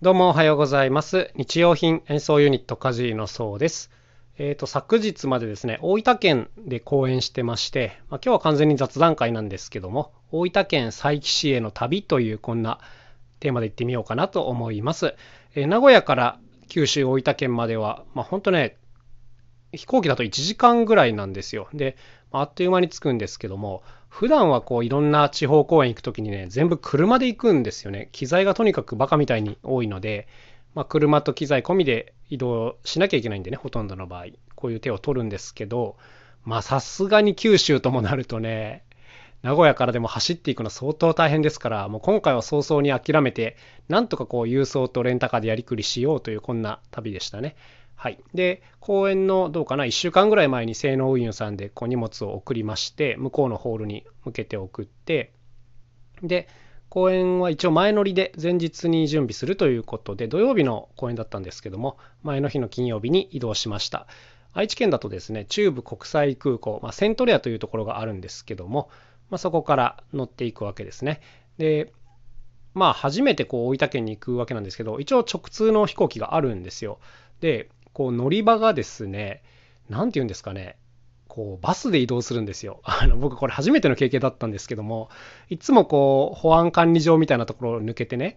どうもおはようございます。日用品演奏ユニットカジーのそうです。えっ、と、昨日までですね、大分県で講演してまして、まあ、今日は完全に雑談会なんですけども、大分県佐伯市への旅というこんなテーマで行ってみようかなと思います。えー名古屋から九州大分県までは、まあ、本当ね、飛行機だと1時間ぐらいなんですよ。で、まああっという間に着くんですけども、普段はこういろんな地方公演行くときにね、全部車で行くんですよね。機材がとにかくバカみたいに多いので、まあ、車と機材込みで移動しなきゃいけないんでね、ほとんどの場合、こういう手を取るんですけど、まあさすがに九州ともなるとね、名古屋からでも走っていくの相当大変ですから、もう今回は早々に諦めて、なんとかこう郵送とレンタカーでやりくりしようというこんな旅でしたね。はい。で、公演のどうかな、1週間ぐらい前に性能運輸さんでこう荷物を送りまして、向こうのホールに向けて送って、で、公演は一応前乗りで前日に準備するということで、土曜日の公演だったんですけども、前の日の金曜日に移動しました。愛知県だとですね、中部国際空港、まあ、セントレアというところがあるんですけども、まあ、そこから乗っていくわけですね。で、まあ初めてこう大分県に行くわけなんですけど、一応直通の飛行機があるんですよ。で、こう乗り場がですね、なんて言うんですかね、こうバスで移動するんですよ。あの僕これ初めての経験だったんですけども、いつもこう保安管理場みたいなところを抜けてね、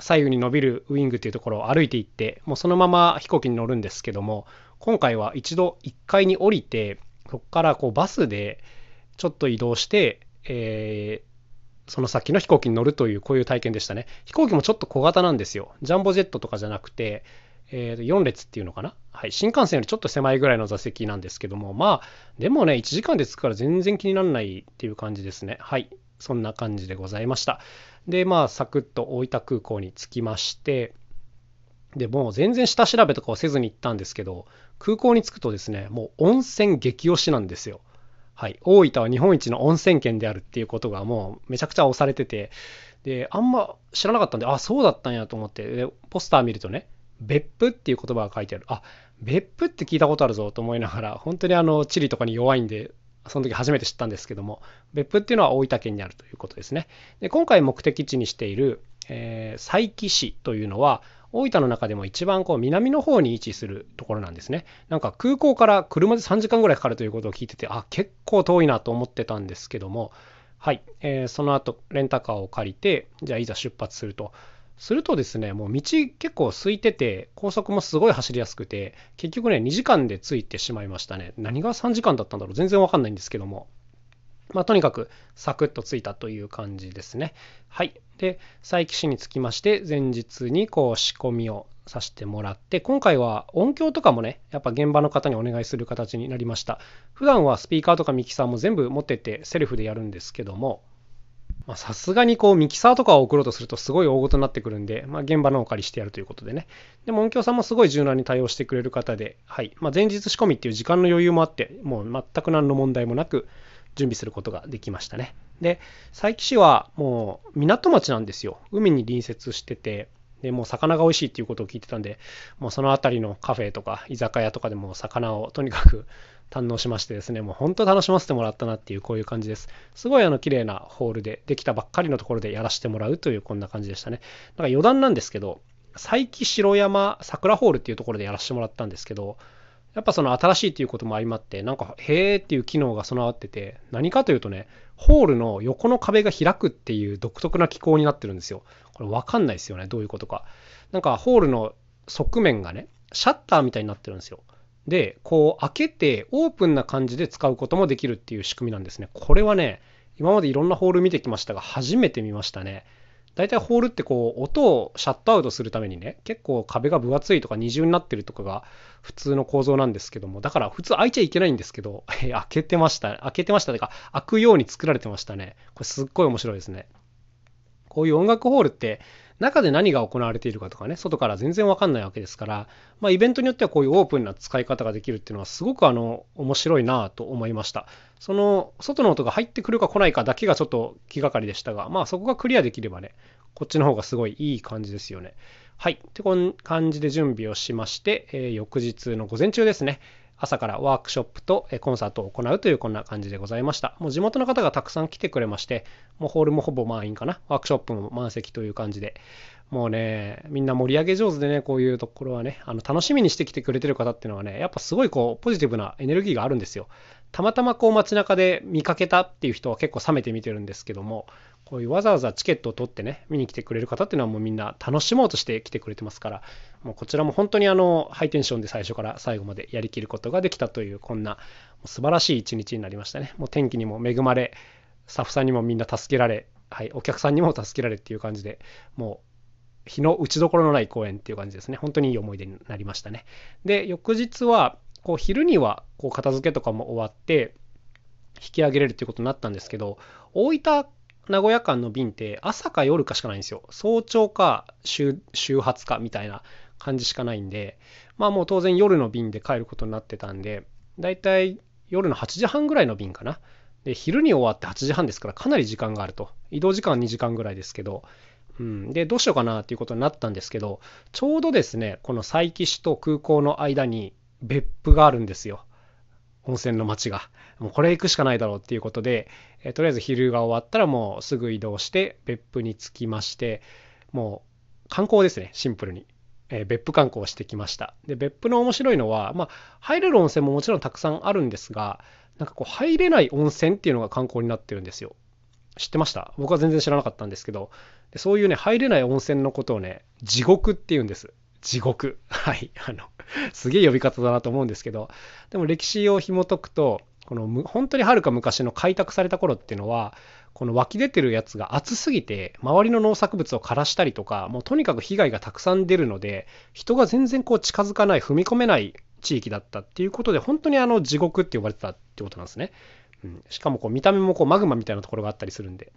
左右に伸びるウィングっていうところを歩いていって、もうそのまま飛行機に乗るんですけども、今回は一度1階に降りて、そこからこうバスでちょっと移動して、えーその先の飛行機に乗るというこういう体験でしたね。飛行機もちょっと小型なんですよ。ジャンボジェットとかじゃなくて、えー4列っていうのかな？はい。新幹線よりちょっと狭いぐらいの座席なんですけども、まあ、でもね、1時間で着くから全然気にならないっていう感じですね。はい。そんな感じでございました。で、まあ、サクッと大分空港に着きまして、で、もう全然下調べとかをせずに行ったんですけど、空港に着くとですね、もう温泉激推しなんですよ。はい、大分は日本一の温泉県であるっていうことがもうめちゃくちゃ押されてて、で、あんま知らなかったんで、あ、そうだったんやと思って、でポスター見るとね、別府っていう言葉が書いてある。あ、別府って聞いたことあるぞと思いながら、本当にあの、地理とかに弱いんで、その時初めて知ったんですけども、別府っていうのは大分県にあるということですね。で、今回目的地にしている、えー佐伯市というのは、大分の中でも一番こう南の方に位置するところなんですね。なんか空港から車で3時間ぐらいかかるということを聞いてて、あ、結構遠いなと思ってたんですけども、はい、えーその後レンタカーを借りて、じゃあいざ出発すると。するとですね、もう道結構空いてて、高速もすごい走りやすくて、結局ね、2時間で着いてしまいましたね。何が3時間だったんだろう全然わかんないんですけども。まあ、とにかくサクッと着いたという感じですね。はい。で、佐伯市につきまして、前日にこう仕込みをさせてもらって、今回は音響とかもね、やっぱ現場の方にお願いする形になりました。普段はスピーカーとかミキサーも全部持ってってセルフでやるんですけども、さすがにこうミキサーとかを送ろうとするとすごい大事になってくるんで、まあ、現場のお借りしてやるということでね。でも音響さんもすごい柔軟に対応してくれる方で、はい。まあ、前日仕込みっていう時間の余裕もあって、もう全く何の問題もなく準備することができましたね。で、佐伯市はもう港町なんですよ。海に隣接してて、でもう魚が美味しいっていうことを聞いてたんで、もうその辺りのカフェとか居酒屋とかでも魚をとにかく堪能しましてですね、もう本当楽しませてもらったなっていうこういう感じです。すごいあの綺麗なホールで、できたばっかりのところでやらせてもらうというこんな感じでしたね。なんか余談なんですけど、佐伯城山桜ホールっていうところでやらせてもらったんですけど、やっぱその新しいっていうことも相まって、なんか、へーっていう機能が備わってて、何かというとね、ホールの横の壁が開くっていう独特な機構になってるんですよ。これわかんないですよね、どういうことか。なんか、ホールの側面がね、シャッターみたいになってるんですよ。で、こう開けてオープンな感じで使うこともできるっていう仕組みなんですね。これはね、今までいろんなホール見てきましたが、初めて見ましたね。大体ホールってこう音をシャットアウトするためにね結構壁が分厚いとか二重になってるとかが普通の構造なんですけどもだから普通開いちゃいけないんですけど 開けてました開けてましたというか開くように作られてましたねこれすっごい面白いですねこういう音楽ホールって中で何が行われているかとかね外から全然わかんないわけですから、まあ、イベントによってはこういうオープンな使い方ができるっていうのはすごくあの面白いなと思いましたその外の音が入ってくるか来ないかだけがちょっと気がかりでしたがまあそこがクリアできればねこっちの方がすごいいい感じですよねはい。ってこん感じで準備をしまして、えー翌日の午前中ですね。朝からワークショップとコンサートを行うというこんな感じでございました。もう地元の方がたくさん来てくれまして、もうホールもほぼ満員かな。ワークショップも満席という感じで、もうね、みんな盛り上げ上手でね、こういうところはね、あの楽しみにしてきてくれてる方っていうのはね、やっぱすごいこう、ポジティブなエネルギーがあるんですよ。たまたまこう街中で見かけたっていう人は結構冷めて見てるんですけども、こういうわざわざチケットを取ってね、見に来てくれる方っていうのはもうみんな楽しもうとして来てくれてますから、もうこちらも本当にあの、ハイテンションで最初から最後までやりきることができたという、こんな素晴らしい一日になりましたね。もう天気にも恵まれ、スタッフさんにもみんな助けられ、はい、お客さんにも助けられっていう感じで、もう日の打ちどころのない公演っていう感じですね。本当にいい思い出になりましたね。で、翌日は、こう昼にはこう片付けとかも終わって、引き上げれるっていうことになったんですけど、大分名古屋間の便って朝か夜かしかないんですよ。早朝か週週発かみたいな感じしかないんで、まあもう当然夜の便で帰ることになってたんで、だいたい夜の8時半ぐらいの便かな。で、昼に終わって8時半ですからかなり時間があると。移動時間は2時間ぐらいですけど、うん、で、どうしようかなっていうことになったんですけど、ちょうどですね、この佐伯市と空港の間に別府があるんですよ。温泉の街が。もうこれ行くしかないだろうっていうことで、えとりあえず昼が終わったらもうすぐ移動して別府に着きまして、もう観光ですね、シンプルに。え、別府観光をしてきました。で、別府の面白いのは、まあ、入れる温泉ももちろんたくさんあるんですが、なんかこう、入れない温泉っていうのが観光になってるんですよ。知ってました？僕は全然知らなかったんですけど、そういうね、入れない温泉のことをね、地獄って言うんです。地獄。はい。あの、すげえ呼び方だなと思うんですけど、でも歴史を紐解くと、この本当にはるか昔の開拓された頃っていうのは、この湧き出てるやつが熱すぎて、周りの農作物を枯らしたりとか、もうとにかく被害がたくさん出るので、人が全然こう近づかない、踏み込めない地域だったっていうことで、本当にあの地獄って呼ばれてたってことなんですね。うん、しかもこう見た目もこうマグマみたいなところがあったりするんで。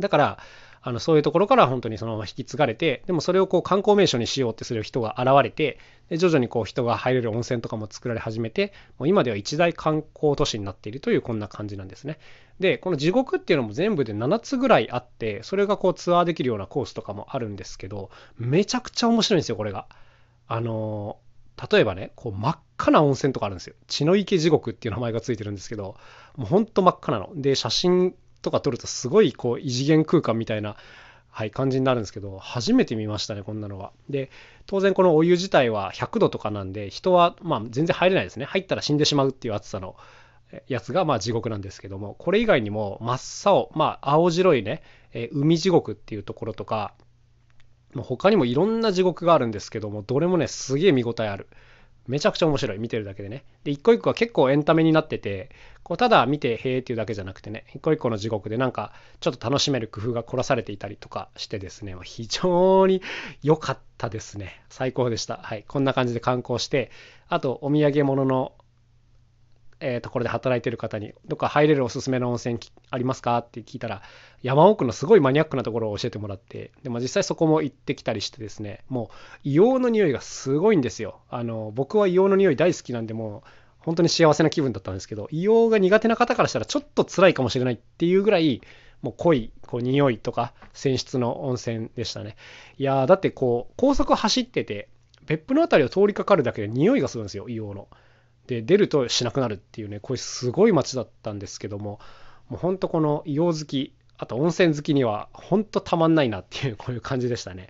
だから、あのそういうところから本当にそのまま引き継がれて、でもそれをこう観光名所にしようってする人が現れて、で徐々にこう人が入れる温泉とかも作られ始めて、もう今では一大観光都市になっているというこんな感じなんですね。で、この地獄っていうのも全部で7つぐらいあって、それがこうツアーできるようなコースとかもあるんですけど、めちゃくちゃ面白いんですよ、これが。あの例えばね、こう真っ赤な温泉とかあるんですよ。血の池地獄っていう名前がついてるんですけど、もうほんと真っ赤なの。で、写真とか撮るとすごいこう異次元空間みたいな、はい、感じになるんですけど、初めて見ましたね、こんなのは。で、当然このお湯自体は100度とかなんで、人はまあ全然入れないですね。入ったら死んでしまうっていう暑さのやつがまあ地獄なんですけども、これ以外にも真っ青、まあ青白いね、え海地獄っていうところとか、他にもいろんな地獄があるんですけども、どれもね、すげえ見応えある。めちゃくちゃ面白い。見てるだけでね。で、一個一個は結構エンタメになってて、こう、ただ見て、へーっていうだけじゃなくてね、一個一個の地獄でなんか、ちょっと楽しめる工夫が凝らされていたりとかしてですね、非常に良かったですね。最高でした。はい。こんな感じで観光して、あと、お土産物のえー、ところで働いてる方に、どっか入れるおすすめの温泉ありますか？って聞いたら、山奥のすごいマニアックなところを教えてもらって、でも実際そこも行ってきたりしてですね、もう硫黄の匂いがすごいんですよ。あの、僕は硫黄の匂い大好きなんで、もう本当に幸せな気分だったんですけど、硫黄が苦手な方からしたらちょっと辛いかもしれないっていうぐらい、もう濃い、こう、匂いとか、泉質の温泉でしたね。いや、だってこう、高速走ってて、別府の辺りを通りかかるだけで匂いがするんですよ、硫黄の。で出るとしなくなるっていうねこれすごい街だったんですけどももうほんとこの硫黄好きあと温泉好きにはほんとたまんないなっていうこういう感じでしたね。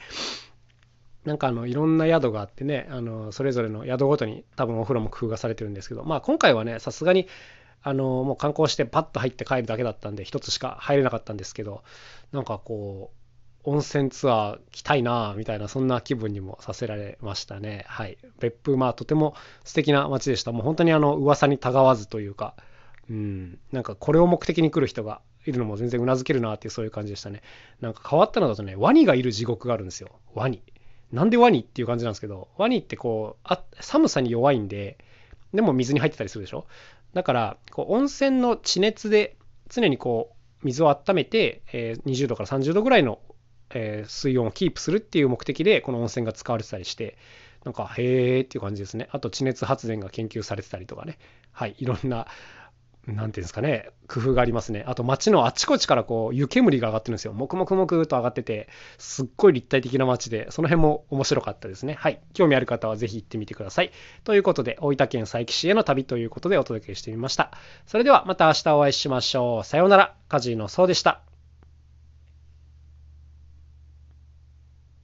なんかあのいろんな宿があってねあのそれぞれの宿ごとに多分お風呂も工夫がされてるんですけどまあ今回はねさすがにあのもう観光してパッと入って帰るだけだったんで一つしか入れなかったんですけどなんかこう温泉ツアー来たいなみたいなそんな気分にもさせられましたね。はい。別府まあとても素敵な街でした。もう本当にあの噂にたがわずというか。うん。なんかこれを目的に来る人がいるのも全然うなずけるなっていうそういう感じでしたね。なんか変わったのだとねワニがいる地獄があるんですよ。ワニ。なんでワニっていう感じなんですけどワニってこうあ寒さに弱いんででも水に入ってたりするでしょ？だからこう温泉の地熱で常にこう水を温めて、えー、20度から30度ぐらいのえー、水温をキープするっていう目的でこの温泉が使われてたりしてなんかへーっていう感じですねあと地熱発電が研究されてたりとかねはいいろんななんていうんですかね、工夫がありますね。あと街のあちこちからこう湯煙が上がってるんですよ。もくもくもくと上がってて、すっごい立体的な街で、その辺も面白かったですね。はい。興味ある方はぜひ行ってみてください。ということで、大分県佐伯市への旅ということでお届けしてみました。それではまた明日お会いしましょう。さようなら。カジノそうでした。